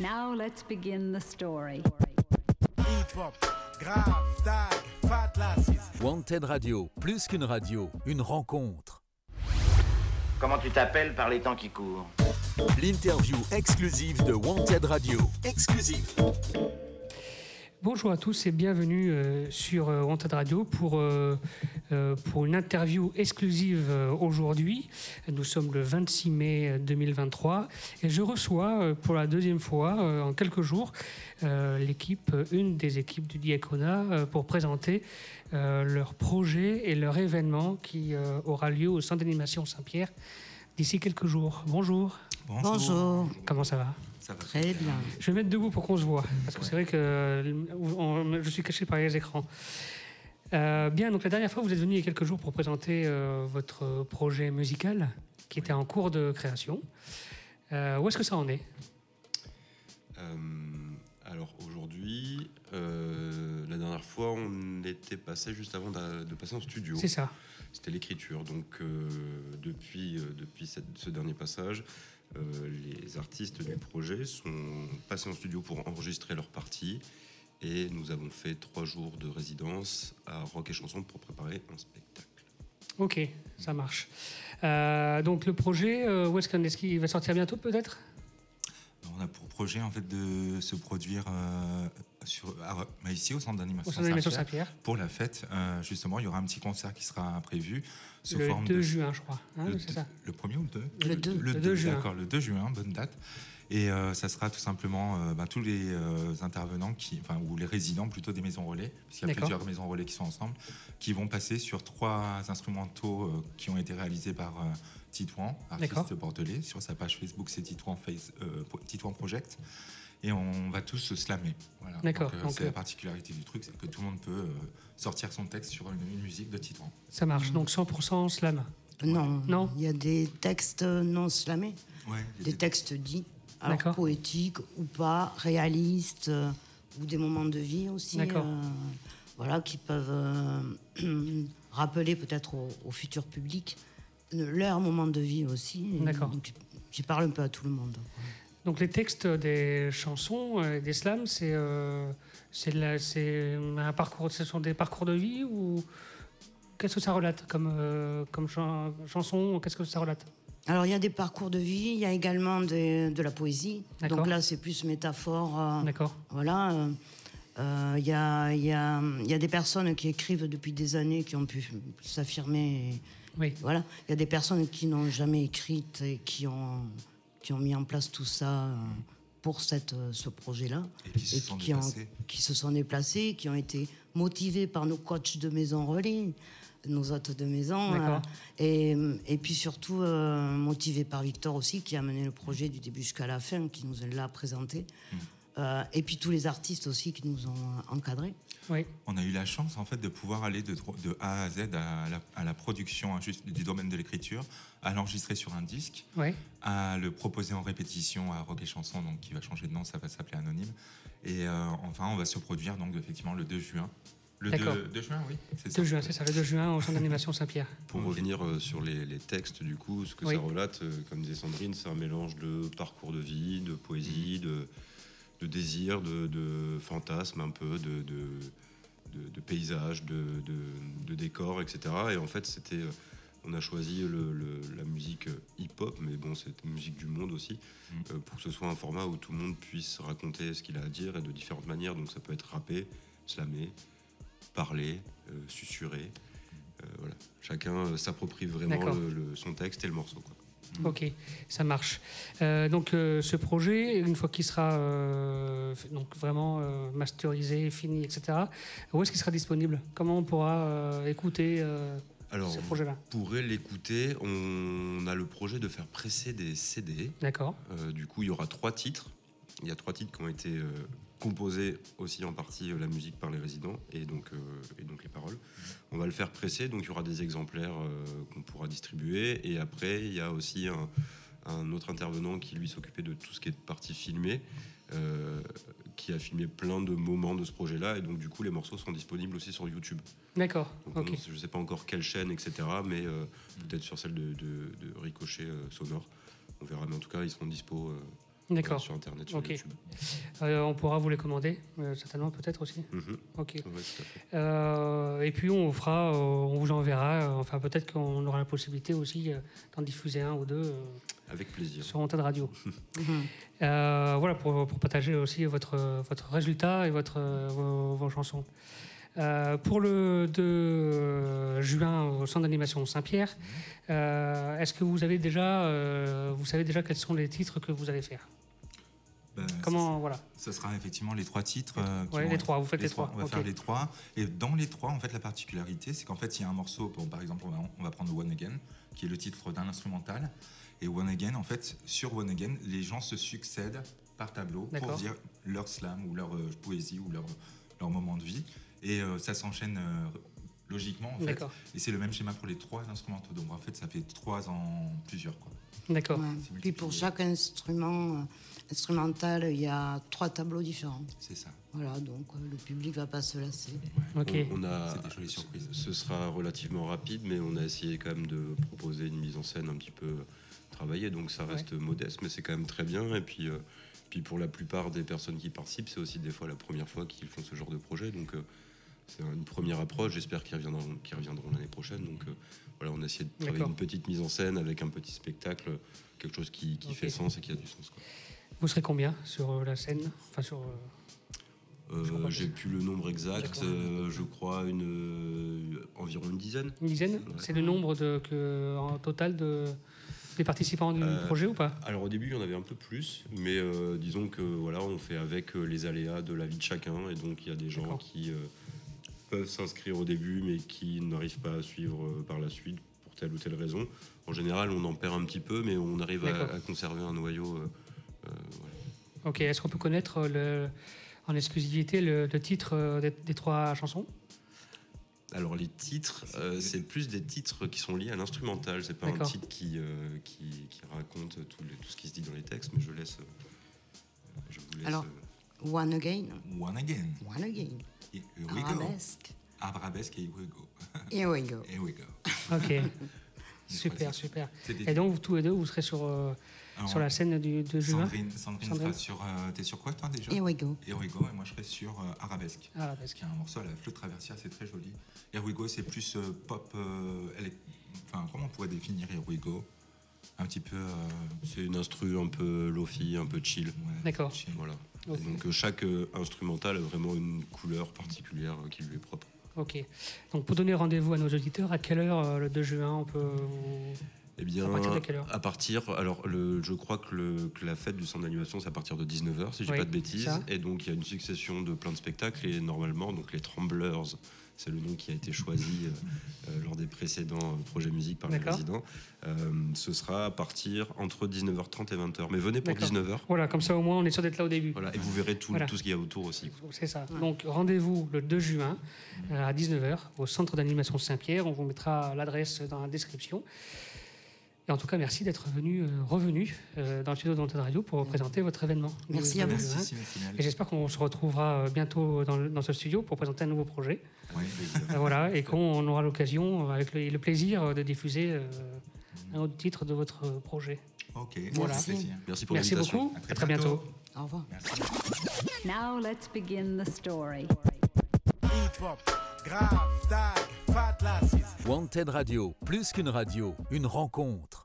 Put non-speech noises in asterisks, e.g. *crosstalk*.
Now let's begin the story. Hip-hop, grave, tag, fat lasses. Wanted Radio, plus qu'une radio, une rencontre. Comment tu t'appelles par les temps qui courent? L'interview exclusive de Wanted Radio. Exclusive. Bonjour à tous et bienvenue euh, sur euh, Wanted Radio pour, euh, pour une interview exclusive aujourd'hui. Nous sommes le 26 mai 2023 et je reçois pour la deuxième fois en quelques jours l'équipe, une des équipes du Diaconat pour présenter leur projet et leur événement qui aura lieu au centre d'animation Saint-Pierre d'ici quelques jours. Bonjour, Bonjour. comment ça va Ça va très bien. Je vais mettre debout pour qu'on se voit, parce que c'est vrai que on- je suis caché par les écrans. Euh, bien, donc la dernière fois, vous êtes venu il y a quelques jours pour présenter euh, votre projet musical qui était en cours de création. Euh, où est-ce que ça en est Euh, alors aujourd'hui, euh, la dernière fois, on était passé juste avant de, passer en studio. C'est ça. C'était l'écriture. Donc euh, depuis, euh, depuis cette- ce dernier passage, euh, les artistes du projet sont passés en studio pour enregistrer leur partie. Et nous avons fait trois jours de résidence à Rock et Chanson pour préparer un spectacle. Ok, ça marche. Euh, donc le projet, où est-ce qu'il va sortir bientôt peut-être? On a pour projet en fait de se produire euh, sur, à- bah, ici au centre d'animation Saint-Pierre. Pour la fête, euh, justement, il y aura un petit concert qui sera prévu sous Le forme 2 de juin, je crois. hein, le, ça. le premier ou le 2 Le deux. Le 2 deux juin. D'accord, le 2 juin, bonne date. Et euh, ça sera tout simplement euh, bah, tous les euh, intervenants, qui, enfin, ou les résidents plutôt des maisons relais, puisqu'il y a plusieurs maisons relais qui sont ensemble, qui vont passer sur trois instrumentaux euh, qui ont été réalisés par euh, Titouan, artiste bordelais. Sur sa page Facebook, c'est Titouan, Face, euh, Titouan Project. Et on va tous se slammer. Voilà. D'accord, Donc, euh, c'est euh, la particularité du truc, c'est que tout le monde peut euh, sortir son texte sur une, une musique de Titouan. Ça marche. Donc 100% slam. Non, Non? il y a des textes non slamés, Ouais, des textes dits, alors D'accord. poétiques ou pas, réalistes, euh, ou des moments de vie aussi, D'accord. euh, voilà, qui peuvent euh, *clears throat* rappeler peut-être au, au futur public euh, leur moment de vie aussi. D'accord. donc, J'y parle un peu à tout le monde. Donc les textes des chansons, des slams, c'est euh, un parcours, ce sont des parcours de vie ou qu'est-ce que ça relate comme euh, comme chan- chanson Qu'est-ce que ça relate? Alors il y a des parcours de vie, il y a également des- de la poésie. Donc là c'est plus métaphore. euh, D'accord. Voilà. euh, euh, Il y, a, il y, a, il y a des personnes qui écrivent depuis des années qui ont pu s'affirmer. Oui. Voilà. Il y a des personnes qui n'ont jamais écrit et qui ont, qui ont mis en place tout ça euh, pour cette, euh, ce projet-là. Et qui se sont ont, qui se sont déplacés, qui ont été motivés par nos coachs de maison relais, nos hôtes de maison. Euh, et puis surtout euh, motivés par Victor aussi, qui a mené le projet du début jusqu'à la fin, qui nous l'a présenté. Mmh. Euh, et puis tous les artistes aussi qui nous ont encadrés. Oui. On a eu la chance en fait de pouvoir aller de, A à Z à la, à la production hein, juste du domaine de l'écriture, à l'enregistrer sur un disque, Oui. à le proposer en répétition à Rock et Chanson, donc qui va changer de nom, ça va s'appeler Anonyme. Et euh, enfin, on va se produire donc effectivement le 2 juin. Le D'accord. 2, 2 juin, oui. c'est 2 juin, c'est ça, le 2 juin au centre d'animation Saint-Pierre. *laughs* Pour revenir euh, sur les, les textes, du coup, ce que Oui. ça relate, euh, comme disait Sandrine, c'est un mélange de parcours de vie, de poésie, de, de désir, de, de fantasme un peu, de, de, de, paysages, de, de, décors, etc. Et en fait, c'était, euh, on a choisi le- le- la musique euh, hip-hop, mais bon, c'est musique du monde aussi, euh, pour que ce soit un format où tout le monde puisse raconter ce qu'il a à dire et de différentes manières. Donc ça peut être rappé, slamé, parler, euh, susurrer. Euh, voilà. Chacun s'approprie vraiment le- son texte et le morceau. quoi. Ok, ça marche. Euh, donc euh, ce projet, une fois qu'il sera euh, donc vraiment euh, masterisé, fini, etc., où est-ce qu'il sera disponible? Comment on pourra euh, écouter euh, Alors, ce vous projet-là? pourrez l'écouter. On a le projet de faire presser des CD. D'accord. Euh, du coup, il y aura trois titres. Il y a trois titres qui ont été composés aussi en partie euh, la musique par les résidents et donc, euh, et donc les paroles. On va le faire presser, donc il y aura des exemplaires euh, qu'on pourra distribuer. Et après, il y a aussi un, un autre intervenant qui lui s'occupait de tout ce qui est partie filmée, euh, qui a filmé plein de moments de ce projet-là. Et donc, du coup, les morceaux sont disponibles aussi sur YouTube. D'accord. On- je ne sais pas encore quelle chaîne, etc. Mais euh, peut-être sur celle de, de- de Ricochet euh, Sonore. On verra. Mais en tout cas, ils seront dispo D'accord. sur Internet, sur Ok. YouTube. Euh, on pourra vous les commander, euh, certainement, peut-être aussi. Mhm. Ok. Ouais. Euh, et puis on fera, euh, on vous enverra. euh, enfin, peut-être qu'on aura la possibilité aussi euh, d'en diffuser un ou deux euh, Avec plaisir. sur Antenne Radio. *laughs* Mhm. Euh, voilà, pour, pour partager aussi votre, votre résultat et votre, vos, vos chansons. Euh, pour le 2 juin au centre d'animation Saint-Pierre, euh, est-ce que vous avez déjà, euh, vous savez déjà quels sont les titres que vous allez faire? Ben, Comment, voilà. Ce sera effectivement les trois titres. euh, vont les trois, vous faites les trois, On va faire les trois. Et dans les trois, en fait, la particularité, c'est qu'en fait, il y a un morceau, par exemple, on va, on va prendre One Again, qui est le titre d'un instrumental. Et One Again, en fait, sur One Again, les gens se succèdent par tableau pour dire leur slam ou leur euh, poésie ou leur, leur moment de vie. Et euh, ça s'enchaîne euh, logiquement, en fait. D'accord. Et c'est le même schéma pour les trois instrumentaux. Donc, en fait, ça fait trois en plusieurs, quoi. D'accord. Ouais. Puis pour chaque instrument euh, instrumental, il y a trois tableaux différents. C'est ça. Voilà, donc euh, le public va pas se lasser. Ok. On, on a, des jolies surprises. Ce sera relativement rapide, mais on a essayé quand même de proposer une mise en scène un petit peu travaillée, donc ça reste modeste, mais c'est quand même très bien. Et puis, euh, puis pour la plupart des personnes qui participent, c'est aussi des fois la première fois qu'ils font ce genre de projet, donc euh, c'est une première approche. J'espère qu'ils reviendront, l'année prochaine. Donc euh, voilà, on a essayé de travailler une petite mise en scène avec un petit spectacle, quelque chose qui, fait sens et qui a du sens. quoi. Vous serez combien sur euh, la scène? Enfin, sur. euh, J'ai plus le nombre exact, euh, je crois une, environ une dizaine. Une dizaine? Ouais. C'est le nombre de, que, en total de, des participants du Euh, projet ou pas? Alors au début, il y en avait un peu plus, mais euh, disons que voilà, on fait avec les aléas de la vie de chacun, et donc il y a des gens qui euh, peuvent s'inscrire au début, mais qui n'arrivent pas à suivre euh, par la suite pour telle ou telle raison. En général, on en perd un petit peu, mais on arrive à, à conserver un noyau. euh, euh. Ok, est-ce qu'on peut connaître le, en exclusivité le, le titre des, des trois chansons? Alors les titres, euh, c'est plus des titres qui sont liés à l'instrumental. C'est pas un titre qui, euh, qui, qui raconte tout, le- tout ce qui se dit dans les textes, mais je laisse. je vous laisse. Alors, euh, One again, One Again. one again. Here we go. Arabesque. Arabesque, here we go. *laughs* Here we go. Here we go. *laughs* Ok, *laughs* super, super. Et donc, vous, tous les deux, vous serez sur, euh, Alors, sur la scène du, de juin Sandrine, Sandrine, Sandrine. sera sur. euh, T'es sur quoi, toi, déjà Here we go. Here we go, et moi, je serai sur euh, Arabesque. La basque. qui est un morceau à la flûte traversière, c'est très joli. Here We Go, c'est plus euh, pop. euh, elle est- Enfin, comment on pourrait définir Here We Go? Un petit peu. euh, C'est une instru un peu lofi, un peu chill. ouais, D'accord. Voilà. Donc euh, chaque euh, instrumental a vraiment une couleur particulière euh, qui lui est propre. Ok. Donc, pour donner rendez-vous à nos auditeurs, à quelle heure le 2 juin on peut. vous- Eh bien, À partir de quelle heure à partir- alors le, je crois que, le- que la fête du centre d'animation c'est à partir de 19h si je dis Oui, pas de bêtises. ça. Et donc il y a une succession de plein de spectacles et normalement donc les Tremblers, c'est le nom qui a été choisi euh, euh, lors des précédents euh, projets musique par les résidents. Ce sera à partir entre 19h30 et 20h. Mais venez pour D'accord. 19h. Voilà, comme ça au moins on est sûr d'être là au début. Voilà, et vous verrez tout, Voilà. tout ce qu'il y a autour aussi. C'est ça. Donc rendez-vous le 2 juin à 19h au centre d'animation Saint-Pierre. On vous mettra l'adresse dans la description. Et en tout cas, merci d'être venu, euh, revenu euh, dans le studio d'Antenne Radio pour présenter votre événement. Merci 2 à vous. Merci, Et j'espère qu'on se retrouvera euh, bientôt dans, le- dans ce studio pour présenter un nouveau projet. Euh, voilà, et qu'on aura l'occasion, avec le, le plaisir, de diffuser euh, un autre titre de votre projet. Ok, Voilà. Merci pour Merci l'invitation. beaucoup. À très bientôt. Au revoir. Merci. Now let's begin the story. Grave, tag, fat. Wanted Radio, plus qu'une radio, une rencontre.